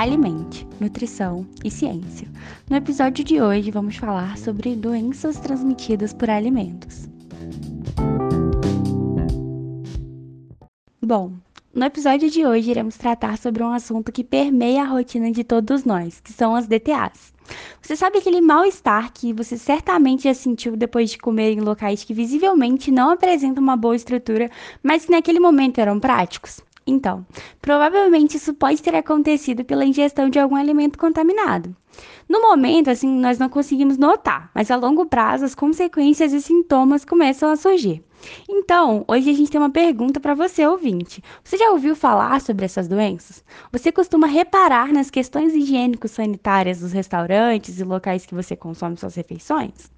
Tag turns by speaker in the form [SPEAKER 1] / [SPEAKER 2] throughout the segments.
[SPEAKER 1] Alimente, Nutrição e Ciência. No episódio de hoje vamos falar sobre doenças transmitidas por alimentos. Bom, no episódio de hoje iremos tratar sobre um assunto que permeia a rotina de todos nós, que são as DTAs. Você sabe aquele mal-estar que você certamente já sentiu depois de comer em locais que visivelmente não apresentam uma boa estrutura, mas que naquele momento eram práticos? Então, provavelmente isso pode ter acontecido pela ingestão de algum alimento contaminado. No momento, assim, nós não conseguimos notar, mas a longo prazo as consequências e sintomas começam a surgir. Então, hoje a gente tem uma pergunta para você, ouvinte. Você já ouviu falar sobre essas doenças? Você costuma reparar nas questões higiênico-sanitárias dos restaurantes e locais que você consome suas refeições?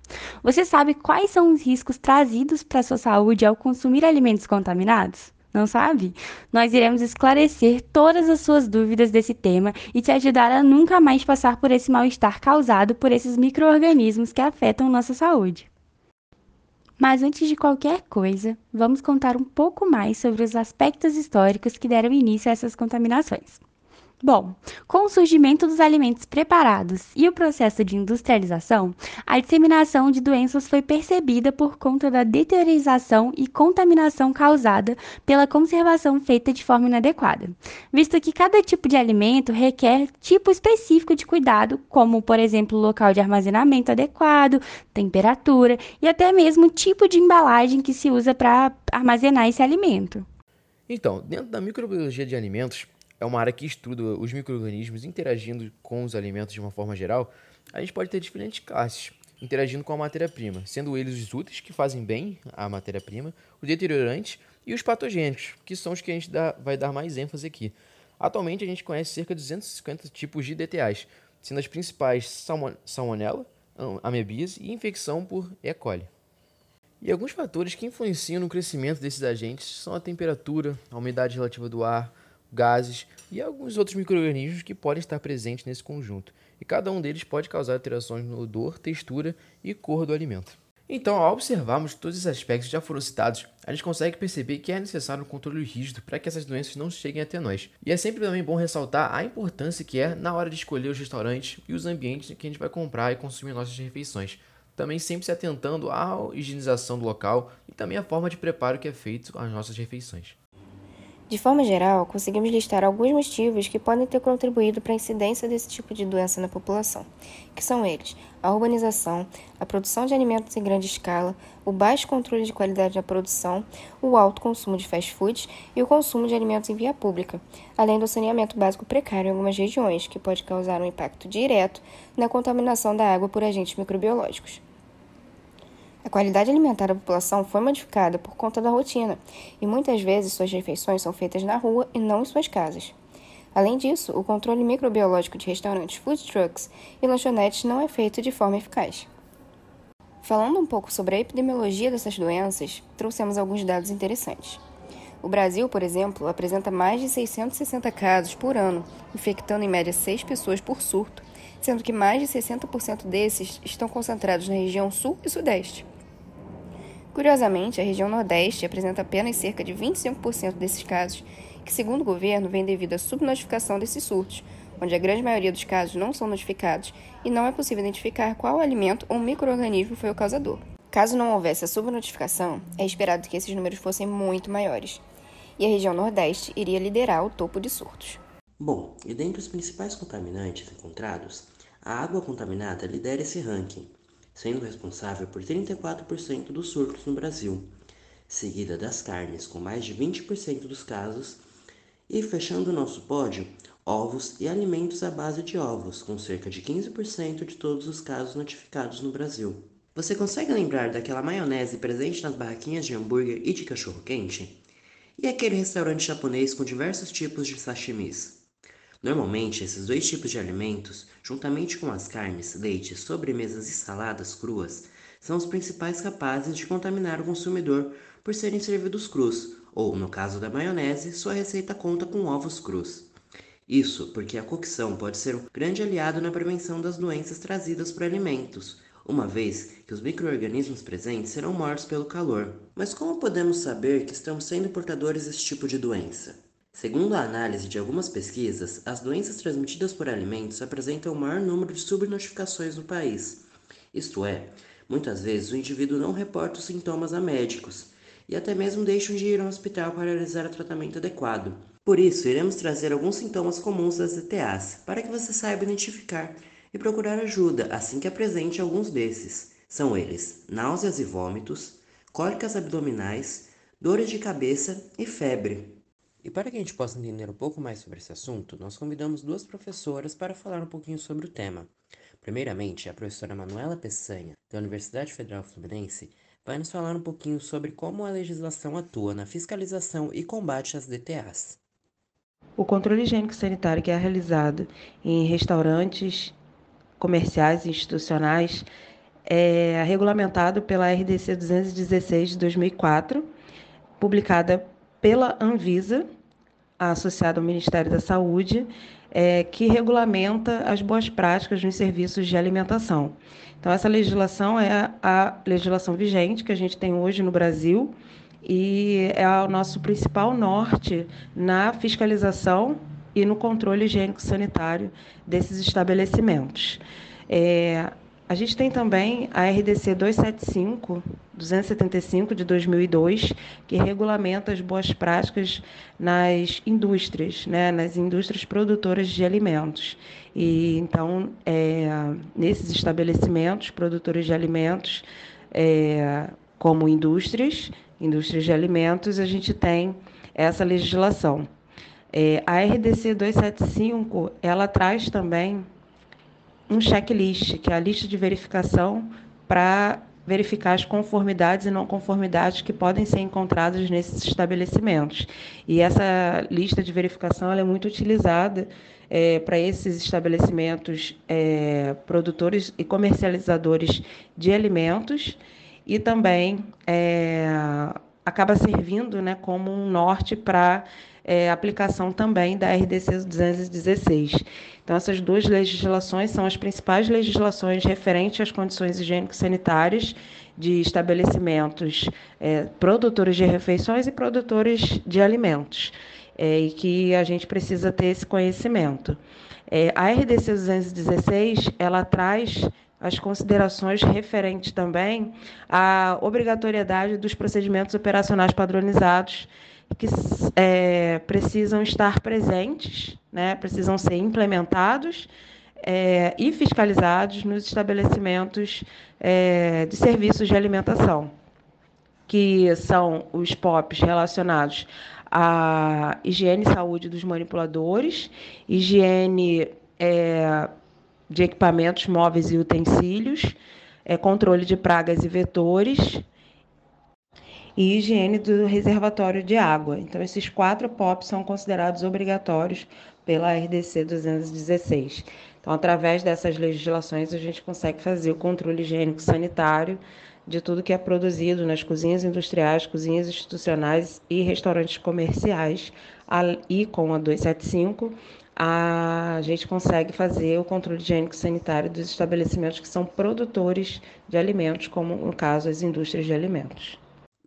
[SPEAKER 1] Você sabe quais são os riscos trazidos para sua saúde ao consumir alimentos contaminados? Não sabe? Nós iremos esclarecer todas as suas dúvidas desse tema e te ajudar a nunca mais passar por esse mal-estar causado por esses micro-organismos que afetam nossa saúde. Mas antes de qualquer coisa, vamos contar um pouco mais sobre os aspectos históricos que deram início a essas contaminações. Bom, com o surgimento dos alimentos preparados e o processo de industrialização, a disseminação de doenças foi percebida por conta da deteriorização e contaminação causada pela conservação feita de forma inadequada, visto que cada tipo de alimento requer tipo específico de cuidado, como, por exemplo, local de armazenamento adequado, temperatura e até mesmo tipo de embalagem que se usa para armazenar esse alimento.
[SPEAKER 2] Então, dentro da microbiologia de alimentos, é uma área que estuda os micro-organismos interagindo com os alimentos de uma forma geral, a gente pode ter diferentes classes interagindo com a matéria-prima, sendo eles os úteis, que fazem bem à matéria-prima, os deteriorantes e os patogênicos, que são os que a gente dá, vai dar mais ênfase aqui. Atualmente a gente conhece cerca de 250 tipos de DTAs, sendo as principais salmonella, amebíase e infecção por E. coli. E alguns fatores que influenciam no crescimento desses agentes são a temperatura, a umidade relativa do ar, gases e alguns outros micro-organismos que podem estar presentes nesse conjunto, e cada um deles pode causar alterações no odor, textura e cor do alimento. Então, ao observarmos todos esses aspectos já foram citados, a gente consegue perceber que é necessário um controle rígido para que essas doenças não cheguem até nós. E é sempre também bom ressaltar a importância que é na hora de escolher os restaurantes e os ambientes que a gente vai comprar e consumir nossas refeições. Também sempre se atentando à higienização do local e também à forma de preparo que é feito às nossas refeições.
[SPEAKER 3] De forma geral, conseguimos listar alguns motivos que podem ter contribuído para a incidência desse tipo de doença na população, que são eles: a urbanização, a produção de alimentos em grande escala, o baixo controle de qualidade da produção, o alto consumo de fast foods e o consumo de alimentos em via pública, além do saneamento básico precário em algumas regiões, que pode causar um impacto direto na contaminação da água por agentes microbiológicos. A qualidade alimentar da população foi modificada por conta da rotina, e muitas vezes suas refeições são feitas na rua e não em suas casas. Além disso, o controle microbiológico de restaurantes, food trucks e lanchonetes não é feito de forma eficaz. Falando um pouco sobre a epidemiologia dessas doenças, trouxemos alguns dados interessantes. O Brasil, por exemplo, apresenta mais de 660 casos por ano, infectando em média 6 pessoas por surto, sendo que mais de 60% desses estão concentrados na região sul e sudeste. Curiosamente, a região Nordeste apresenta apenas cerca de 25% desses casos, que, segundo o governo, vem devido à subnotificação desses surtos, onde a grande maioria dos casos não são notificados e não é possível identificar qual alimento ou microorganismo foi o causador. Caso não houvesse a subnotificação, é esperado que esses números fossem muito maiores, e a região Nordeste iria liderar o topo de surtos.
[SPEAKER 4] Bom, e dentre os principais contaminantes encontrados, a água contaminada lidera esse ranking, sendo responsável por 34% dos surtos no Brasil, seguida das carnes, com mais de 20% dos casos, e fechando o nosso pódio, ovos e alimentos à base de ovos, com cerca de 15% de todos os casos notificados no Brasil. Você consegue lembrar daquela maionese presente nas barraquinhas de hambúrguer e de cachorro-quente? E aquele restaurante japonês com diversos tipos de sashimis? Normalmente, esses dois tipos de alimentos, juntamente com as carnes, leite, sobremesas e saladas cruas, são os principais capazes de contaminar o consumidor por serem servidos crus, ou, no caso da maionese, sua receita conta com ovos crus. Isso porque a cocção pode ser um grande aliado na prevenção das doenças trazidas por alimentos, uma vez que os micro-organismos presentes serão mortos pelo calor. Mas como podemos saber que estamos sendo portadores desse tipo de doença? Segundo a análise de algumas pesquisas, as doenças transmitidas por alimentos apresentam o maior número de subnotificações no país. Isto é, muitas vezes o indivíduo não reporta os sintomas a médicos e até mesmo deixam de ir ao hospital para realizar o tratamento adequado. Por isso, iremos trazer alguns sintomas comuns das DTAs, para que você saiba identificar e procurar ajuda assim que apresente alguns desses. São eles: náuseas e vômitos, cólicas abdominais, dores de cabeça e febre. E para que a gente possa entender um pouco mais sobre esse assunto, nós convidamos duas professoras para falar um pouquinho sobre o tema. Primeiramente, a professora Manuela Peçanha, da Universidade Federal Fluminense, vai nos falar um pouquinho sobre como a legislação atua na fiscalização e combate às DTAs.
[SPEAKER 5] O controle higiênico sanitário que é realizado em restaurantes comerciais e institucionais é regulamentado pela RDC 216 de 2004, publicada pela Anvisa, associada ao Ministério da Saúde, é, que regulamenta as boas práticas nos serviços de alimentação. Então, essa legislação é a legislação vigente que a gente tem hoje no Brasil e é o nosso principal norte na fiscalização e no controle higiênico-sanitário desses estabelecimentos. É, a gente tem também a RDC 275, 275 de 2002, que regulamenta as boas práticas nas indústrias, né, nas indústrias produtoras de alimentos. E então, é, nesses estabelecimentos produtores de alimentos, é, como indústrias, indústrias de alimentos, a gente tem essa legislação. É, a RDC 275, ela traz também um checklist, que é a lista de verificação para verificar as conformidades e não conformidades que podem ser encontradas nesses estabelecimentos. E essa lista de verificação é muito utilizada é, para esses estabelecimentos é, produtores e comercializadores de alimentos e também é, acaba servindo né, como um norte para é, aplicação também da RDC 216. Então, essas duas legislações são as principais legislações referentes às condições higiênico-sanitárias de estabelecimentos é, produtores de refeições e produtores de alimentos, é, e que a gente precisa ter esse conhecimento. É, a RDC 216 ela traz as considerações referentes também à obrigatoriedade dos procedimentos operacionais padronizados que é, precisam estar presentes, né, precisam ser implementados é, e fiscalizados nos estabelecimentos é, de serviços de alimentação, que são os POPs relacionados à higiene e saúde dos manipuladores, higiene é, de equipamentos móveis e utensílios, é, controle de pragas e vetores, e higiene do reservatório de água. Então, esses quatro POPs são considerados obrigatórios pela RDC 216. Então, através dessas legislações, a gente consegue fazer o controle higiênico sanitário de tudo que é produzido nas cozinhas industriais, cozinhas institucionais e restaurantes comerciais. E com a 275, a gente consegue fazer o controle higiênico sanitário dos estabelecimentos que são produtores de alimentos, como no caso as indústrias de alimentos.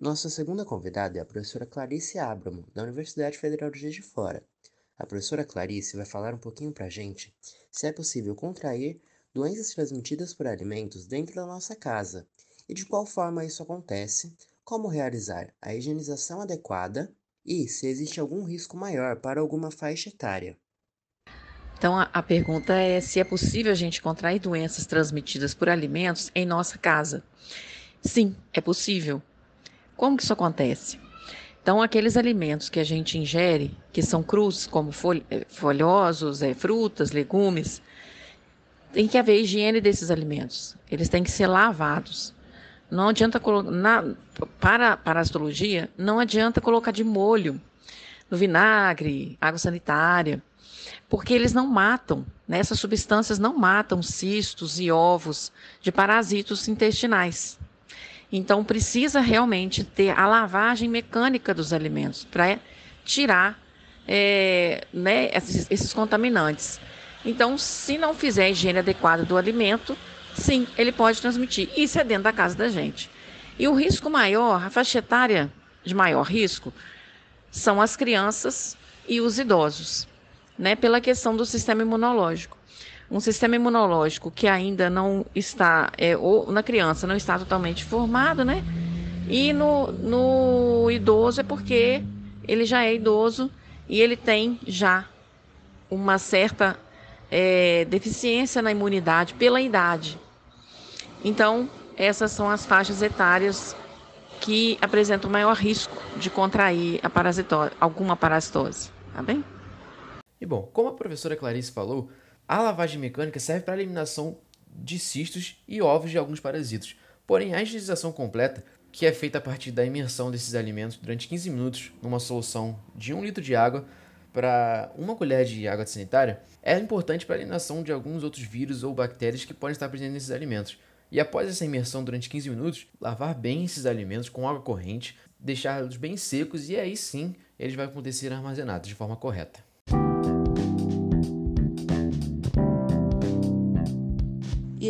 [SPEAKER 4] Nossa segunda convidada é a professora Clarice Abramo, da Universidade Federal de Juiz de Fora. A professora Clarice vai falar um pouquinho para a gente se é possível contrair doenças transmitidas por alimentos dentro da nossa casa e de qual forma isso acontece, como realizar a higienização adequada e se existe algum risco maior para alguma faixa etária.
[SPEAKER 6] Então, a, a, pergunta é se é possível a gente contrair doenças transmitidas por alimentos em nossa casa. Sim, é possível. Como que isso acontece? Então, aqueles alimentos que a gente ingere, que são crus, como eh, folhosos, é, frutas, legumes, tem que haver higiene desses alimentos. Eles têm que ser lavados. Não adianta. Para a parasitologia, não adianta colocar de molho no vinagre, água sanitária, porque eles não matam. Né? Essas substâncias não matam cistos e ovos de parasitos intestinais. Então, precisa realmente ter a lavagem mecânica dos alimentos para tirar é, né, esses, esses contaminantes. Então, se não fizer a higiene adequada do alimento, sim, ele pode transmitir. Isso é dentro da casa da gente. E o risco maior, a faixa etária de maior risco, são as crianças e os idosos, né, pela questão do sistema imunológico. Um sistema imunológico que ainda não está, é, ou na criança não está totalmente formado, né? E no, no idoso é porque ele já é idoso e ele tem já uma certa é, deficiência na imunidade pela idade. Então, essas são as faixas etárias que apresentam maior risco de contrair a parasitose, alguma parasitose, tá bem?
[SPEAKER 2] E bom, como a professora Clarice falou, a lavagem mecânica serve para a eliminação de cistos e ovos de alguns parasitos. Porém, a higienização completa, que é feita a partir da imersão desses alimentos durante 15 minutos numa solução de 1 litro de água para uma colher de água sanitária, é importante para a eliminação de alguns outros vírus ou bactérias que podem estar presentes nesses alimentos. E após essa imersão durante 15 minutos, lavar bem esses alimentos com água corrente, deixá-los bem secos e aí sim eles vão acontecer armazenados de forma correta.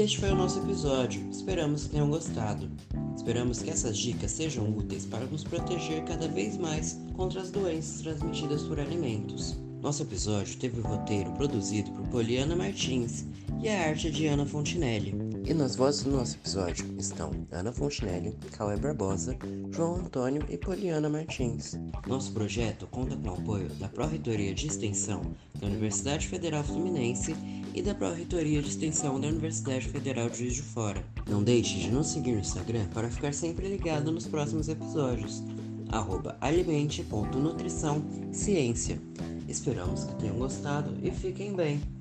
[SPEAKER 4] Este foi o nosso episódio. Esperamos que tenham gostado. Esperamos que essas dicas sejam úteis para nos proteger cada vez mais contra as doenças transmitidas por alimentos. Nosso episódio teve o roteiro produzido por Poliana Martins e a arte de Ana Fontinelli. E nas vozes do nosso episódio estão Ana Fontinelli, Cauê Barbosa, João Antônio e Poliana Martins. Nosso projeto conta com o apoio da Pró-Reitoria de Extensão da Universidade Federal Fluminense e da Pró-Reitoria de Extensão da Universidade Federal de Juiz de Fora. Não deixe de nos seguir no Instagram para ficar sempre ligado nos próximos episódios. Arroba alimente.nutrição ciência. Esperamos que tenham gostado e fiquem bem.